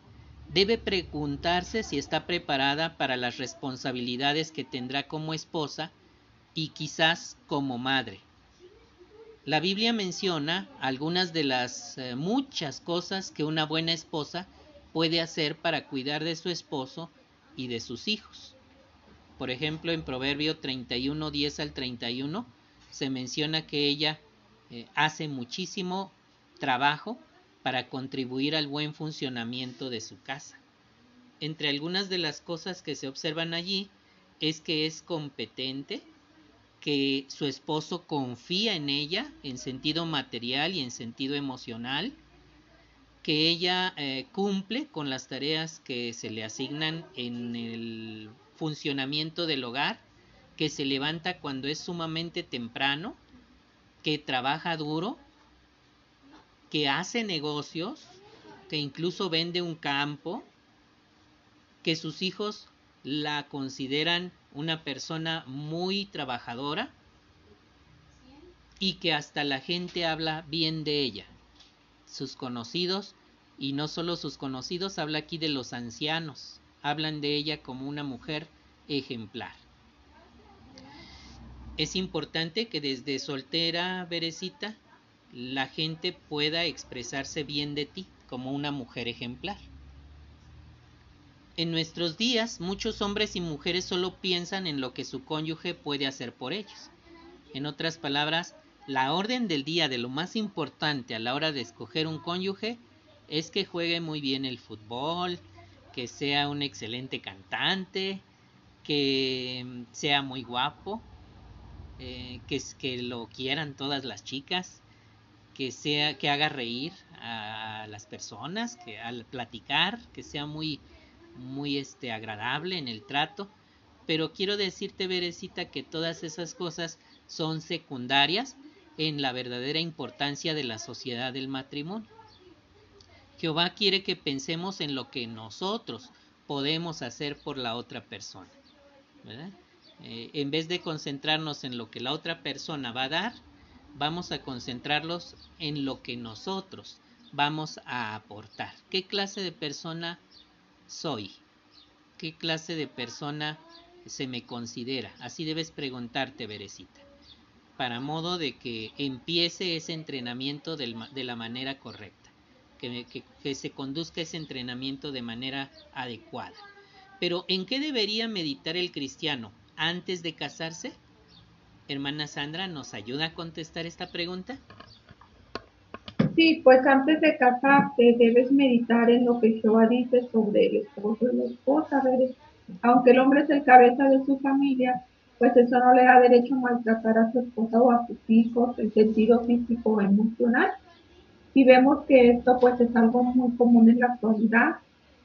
debe preguntarse si está preparada para las responsabilidades que tendrá como esposa y quizás como madre. La Biblia menciona algunas de las eh, muchas cosas que una buena esposa puede hacer para cuidar de su esposo y de sus hijos. Por ejemplo, en Proverbio 31, 10 al 31, se menciona que ella eh, hace muchísimo trabajo para contribuir al buen funcionamiento de su casa. Entre algunas de las cosas que se observan allí es que es competente, que su esposo confía en ella en sentido material y en sentido emocional, que ella eh, cumple con las tareas que se le asignan en el funcionamiento del hogar que se levanta cuando es sumamente temprano, que trabaja duro, que hace negocios, que incluso vende un campo, que sus hijos la consideran una persona muy trabajadora y que hasta la gente habla bien de ella. sus conocidos, y no solo sus conocidos, habla aquí de los ancianos, hablan de ella como una mujer ejemplar. Es importante que desde soltera, Berecita, la gente pueda expresarse bien de ti como una mujer ejemplar. En nuestros días, muchos hombres y mujeres solo piensan en lo que su cónyuge puede hacer por ellos. En otras palabras, la orden del día de lo más importante a la hora de escoger un cónyuge es que juegue muy bien el fútbol, que sea un excelente cantante, que sea muy guapo, eh, que, que lo quieran todas las chicas, que sea, que haga reír a las personas, que al platicar, que sea muy, muy este, agradable en el trato. Pero quiero decirte, Berecita, que todas esas cosas son secundarias en la verdadera importancia de la sociedad del matrimonio. Jehová quiere que pensemos en lo que nosotros podemos hacer por la otra persona. Eh, en vez de concentrarnos en lo que la otra persona va a dar, vamos a concentrarlos en lo que nosotros vamos a aportar. ¿Qué clase de persona soy? ¿Qué clase de persona se me considera? Así debes preguntarte, Berecita, para modo de que empiece ese entrenamiento de la manera correcta, que, que se conduzca ese entrenamiento de manera adecuada. Pero ¿en qué debería meditar el cristiano antes de casarse? Hermana Sandra, ¿nos ayuda a contestar esta pregunta? Sí, pues antes de casarte debes meditar en lo que Jehová dice sobre el esposo y la esposa. Aunque el hombre es el cabeza de su familia, pues eso no le da derecho a maltratar a su esposa o a sus hijos en sentido físico o emocional. Y vemos que esto pues es algo muy común en la actualidad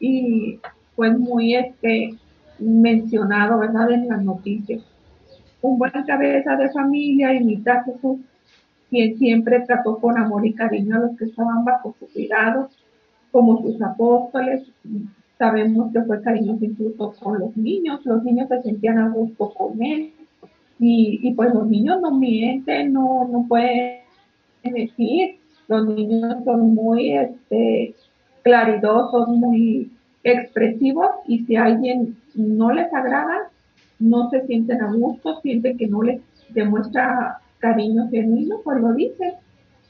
y pues muy este mencionado, ¿verdad? En las noticias. Un buen cabeza de familia imita a Jesús, quien siempre trató con amor y cariño a los que estaban bajo su cuidado, como sus apóstoles. Sabemos que fue cariñoso incluso con los niños, los niños se sentían a gusto con él. Y, y pues los niños no mienten, no, no pueden decir, los niños son muy este, claridosos, muy expresivos y si a alguien no les agrada, no se sienten a gusto, sienten que no les demuestra cariño genuino, pues lo dicen,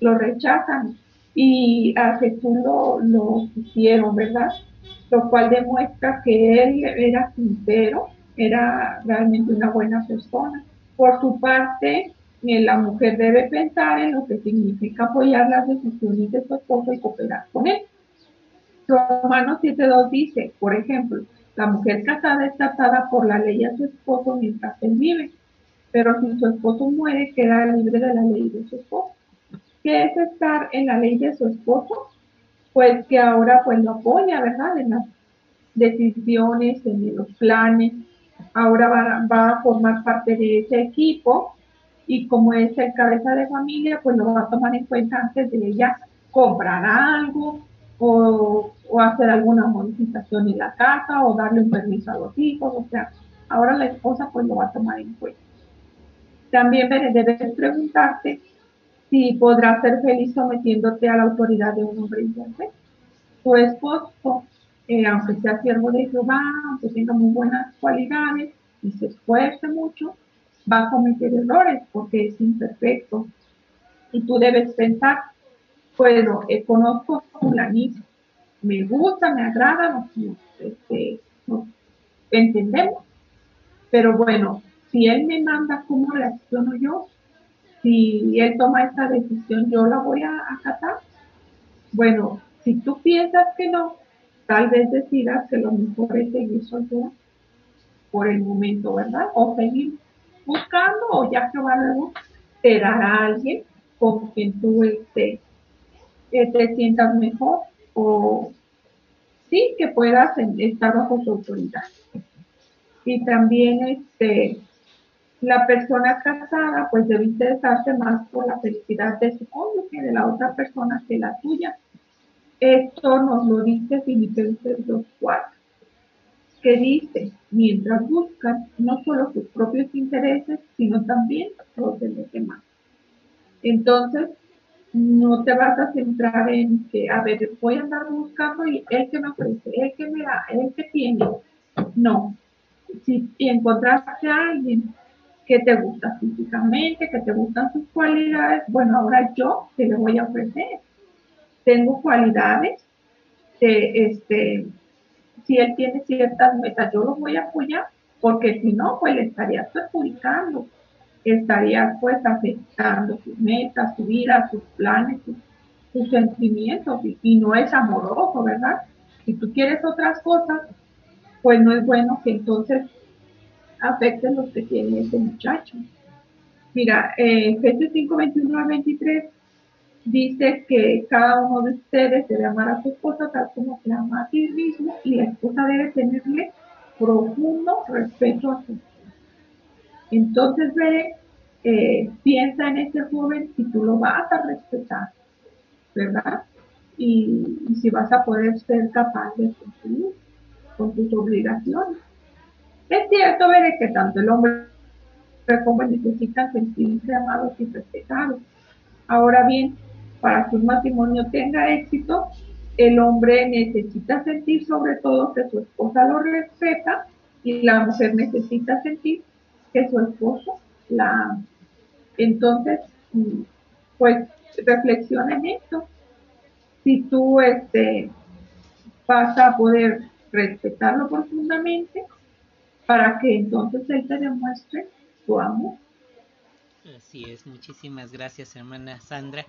lo rechazan. Y a Jesús lo, lo hicieron, ¿verdad? Lo cual demuestra que él era sincero, era realmente una buena persona. Por su parte, eh, la mujer debe pensar en lo que significa apoyar las decisiones de su esposo y cooperar con él. Romanos 7.2 dice, por ejemplo, la mujer casada es tratada por la ley a su esposo mientras él vive, pero si su esposo muere, queda libre de la ley de su esposo. ¿Qué es estar en la ley de su esposo? Pues que ahora pues lo apoya, ¿verdad? En las decisiones, en los planes. Ahora va, va a formar parte de ese equipo y como es el cabeza de familia, pues lo va a tomar en cuenta antes de ella comprar algo o, hacer alguna modificación en la casa o darle un permiso a los hijos, o sea, ahora la esposa pues lo va a tomar en cuenta. También debes preguntarte si podrás ser feliz sometiéndote a la autoridad de un hombre infiel. Tu esposo, eh, aunque sea siervo de Jehová, aunque tenga muy buenas cualidades y se esfuerce mucho, va a cometer errores porque es imperfecto. Y tú debes pensar, bueno, eh, conozco a fulanito, me gusta, me agrada, este, nos, entendemos, pero bueno, si él me manda cómo reacciono yo, si él toma esta decisión, yo la voy a acatar. Bueno, si tú piensas que no, tal vez decidas que lo mejor es seguir soltera por el momento, ¿verdad? O seguir buscando, o ya que va luego te dará a alguien con quien tú estés que te sientas mejor o sí que puedas estar bajo su autoridad. Y también este, la persona casada pues debe interesarse más por la felicidad de su cónyuge, de la otra persona que la tuya. Esto nos lo dice Filipenses 2.4, que dice, mientras buscan no solo sus propios intereses, sino también los de los demás. Entonces, no te vas a centrar en que, a ver, voy a andar buscando y el que me ofrece, el que me da, el que tiene. No. Si encontraste a alguien que te gusta físicamente, que te gustan sus cualidades, bueno, ahora yo te le voy a ofrecer. Tengo cualidades, que este, si él tiene ciertas metas, yo lo voy a apoyar, porque si no, pues le estaría perjudicando, estaría pues afectando sus metas, su vida, sus planes, sus, sentimientos, y, no es amoroso, ¿verdad? Si tú quieres otras cosas, pues no es bueno que entonces afecten los que tiene ese muchacho. Mira, eh, Efesios 5, 21 al 23 dice que cada uno de ustedes debe amar a su esposa tal como se ama a sí mismo y la esposa debe tenerle profundo respeto a su. Entonces ve, eh, piensa en ese joven si tú lo vas a respetar, ¿verdad? Y, si vas a poder ser capaz de cumplir con tus obligaciones. Es cierto, ver que tanto el hombre como necesitan sentirse amados y respetados. Ahora bien, para que un matrimonio tenga éxito, el hombre necesita sentir sobre todo que su esposa lo respeta y la mujer necesita sentir que su esposo la. Entonces, pues reflexiona en esto. Si tú este, vas a poder respetarlo profundamente para que entonces él te demuestre su amor. Así es, muchísimas gracias hermana Sandra.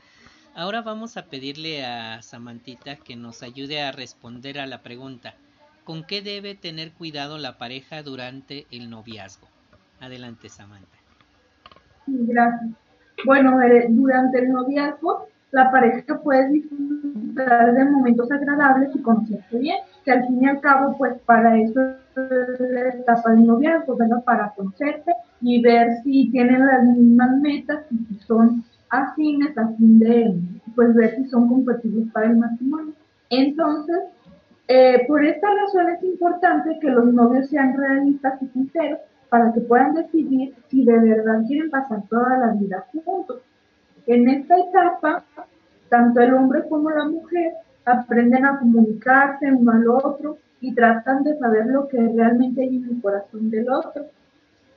Ahora vamos a pedirle a Samantita que nos ayude a responder a la pregunta, ¿con qué debe tener cuidado la pareja durante el noviazgo? Adelante, Samantha. Gracias. Bueno, eh, durante el noviazgo, la pareja puede disfrutar de momentos agradables y conocerse bien, que al fin y al cabo, pues para eso es la etapa del noviazgo, ¿verdad? Para conocerse y ver si tienen las mismas metas si son afines a fin de pues ver si son compatibles para el matrimonio. Entonces, eh, por esta razón es importante que los novios sean realistas y sinceros para que puedan decidir si de verdad quieren pasar toda la vida juntos. En esta etapa, tanto el hombre como la mujer aprenden a comunicarse uno al otro y tratan de saber lo que realmente hay en el corazón del otro.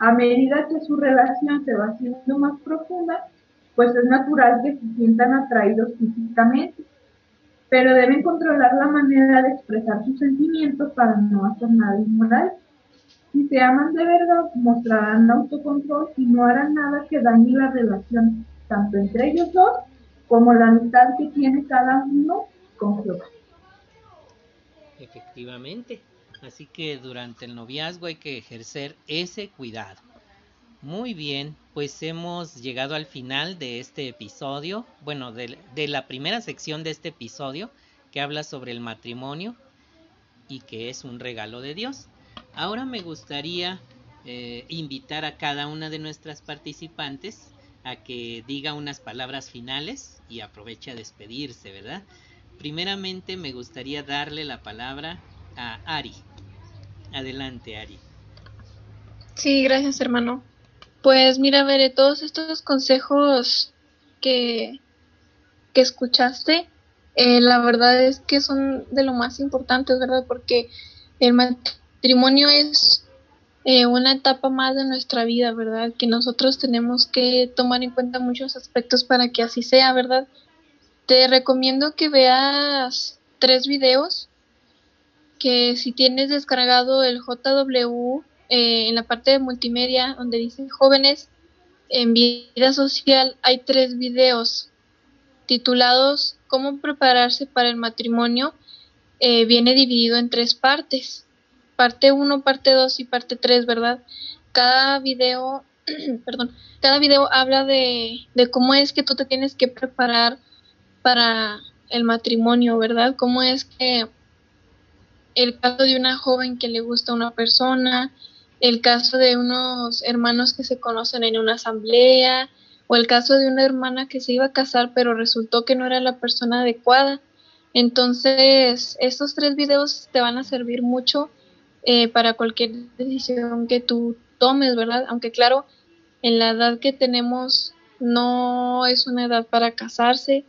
A medida que su relación se va haciendo más profunda, pues es natural que se sientan atraídos físicamente, pero deben controlar la manera de expresar sus sentimientos para no hacer nada inmoral. Si se aman de verdad, mostrarán autocontrol y no harán nada que dañe la relación, tanto entre ellos dos como la amistad que tiene cada uno con Dios. Efectivamente. Así que durante el noviazgo hay que ejercer ese cuidado. Muy bien, pues hemos llegado al final de este episodio, bueno, de, la primera sección de este episodio que habla sobre el matrimonio y que es un regalo de Dios. Ahora me gustaría eh, invitar a cada una de nuestras participantes a que diga unas palabras finales y aproveche a despedirse, ¿verdad? Primeramente me gustaría darle la palabra a Ari. Adelante, Ari. Sí, gracias, hermano. Pues mira, veré todos estos consejos que, que escuchaste, eh, la verdad es que son de lo más importante, ¿verdad? Porque el matrimonio es eh, una etapa más de nuestra vida, ¿verdad? Que nosotros tenemos que tomar en cuenta muchos aspectos para que así sea, ¿verdad? Te recomiendo que veas tres videos que si tienes descargado el JW eh, en la parte de multimedia donde dice jóvenes en vida social hay tres videos titulados cómo prepararse para el matrimonio eh, viene dividido en tres partes parte 1 parte 2 y parte 3 verdad cada video perdón cada video habla de, de cómo es que tú te tienes que preparar para el matrimonio verdad cómo es que el caso de una joven que le gusta a una persona el caso de unos hermanos que se conocen en una asamblea, o el caso de una hermana que se iba a casar pero resultó que no era la persona adecuada. Entonces, estos tres videos te van a servir mucho eh, para cualquier decisión que tú tomes, ¿verdad? Aunque claro, en la edad que tenemos no es una edad para casarse,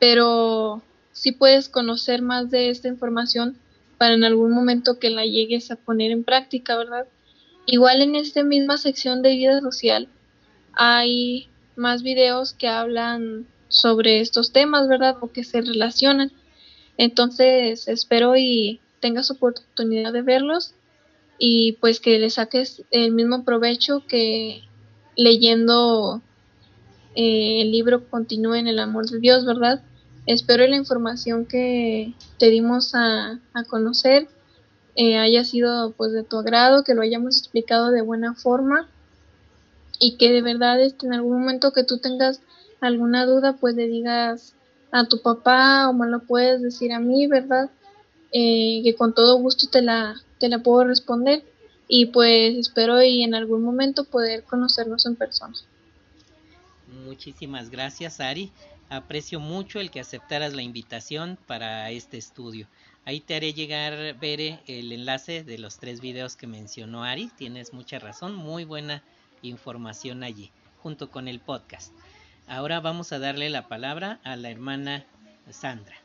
pero sí puedes conocer más de esta información para en algún momento que la llegues a poner en práctica, ¿verdad? Igual en esta misma sección de vida social hay más videos que hablan sobre estos temas, ¿verdad? O que se relacionan. Entonces espero y tengas oportunidad de verlos y pues que le saques el mismo provecho que leyendo eh, el libro Continúe en el amor de Dios, ¿verdad? Espero la información que te dimos a, conocer eh, haya sido pues de tu agrado, que lo hayamos explicado de buena forma y que de verdad este, en algún momento que tú tengas alguna duda pues le digas a tu papá o me lo puedes decir a mí, ¿verdad? Eh, que con todo gusto te la, te la puedo responder y pues espero y en algún momento poder conocernos en persona. Muchísimas gracias Ari, aprecio mucho el que aceptaras la invitación para este estudio. Ahí te haré llegar, Bere, el enlace de los tres videos que mencionó Ari. Tienes mucha razón, muy buena información allí, junto con el podcast. Ahora vamos a darle la palabra a la hermana Sandra.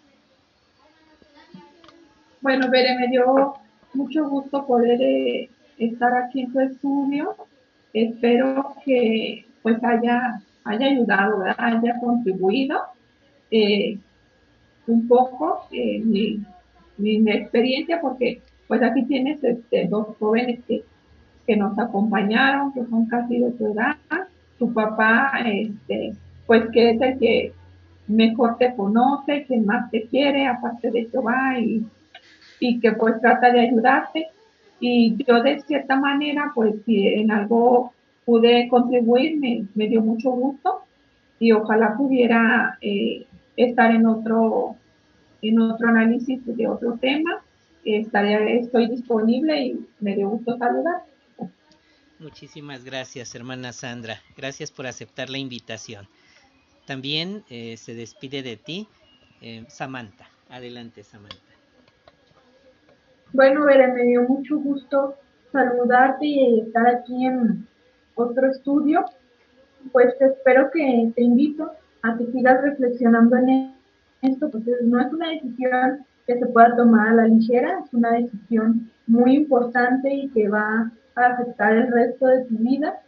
Bueno, Bere, me dio mucho gusto poder eh, estar aquí en tu estudio. Espero que pues haya, haya ayudado, haya contribuido eh, un poco. Eh, mi, experiencia, porque pues aquí tienes este, dos jóvenes que, que nos acompañaron, que son casi de tu edad, tu papá, este, pues que es el que mejor te conoce, que más te quiere, aparte de Jehová, y, y que pues trata de ayudarte. Y yo de cierta manera, pues si en algo pude contribuir, me, dio mucho gusto y ojalá pudiera eh, estar en otro en otro análisis de otro tema. Estaré, estoy disponible y me dio gusto saludar. Muchísimas gracias, hermana Sandra. Gracias por aceptar la invitación. También eh, se despide de ti eh, Samantha. Adelante, Samantha. Bueno, Bere, me dio mucho gusto saludarte y estar aquí en otro estudio. Pues espero que te invito a que sigas reflexionando en esto, pues no es una decisión que se pueda tomar a la ligera, es una decisión muy importante y que va a afectar el resto de tu vida.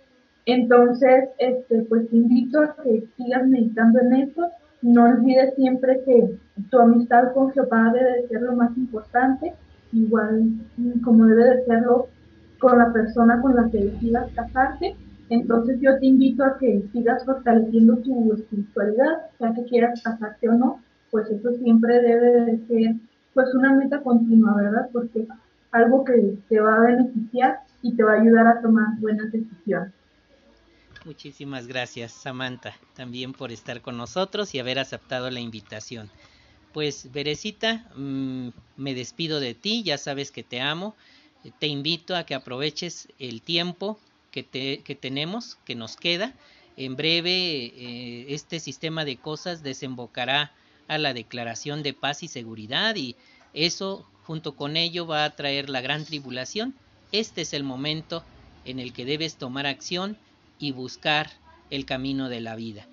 Entonces, este, pues te invito a que sigas meditando en esto. No olvides siempre que tu amistad con Jehová debe de ser lo más importante, igual como debe de serlo con la persona con la que decidas casarte. Entonces yo te invito a que sigas fortaleciendo tu espiritualidad, ya que quieras casarte o no, pues eso siempre debe de ser pues una meta continua, ¿verdad? Porque algo que te va a beneficiar y te va a ayudar a tomar buenas decisiones. Muchísimas gracias, Samantha, también por estar con nosotros y haber aceptado la invitación. Pues, Berecita, mm, me despido de ti, ya sabes que te amo. Te invito a que aproveches el tiempo que, te, que tenemos, que nos queda. En breve, eh, este sistema de cosas desembocará a la declaración de paz y seguridad y eso junto con ello va a traer la gran tribulación. Este es el momento en el que debes tomar acción y buscar el camino de la vida.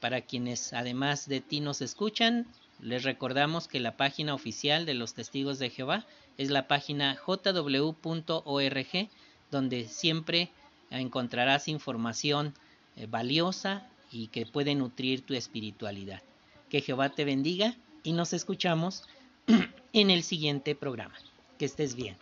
Para quienes además de ti nos escuchan, les recordamos que la página oficial de los testigos de Jehová es la página jw.org, donde siempre encontrarás información eh, valiosa y que puede nutrir tu espiritualidad. Que Jehová te bendiga y nos escuchamos en el siguiente programa. Que estés bien.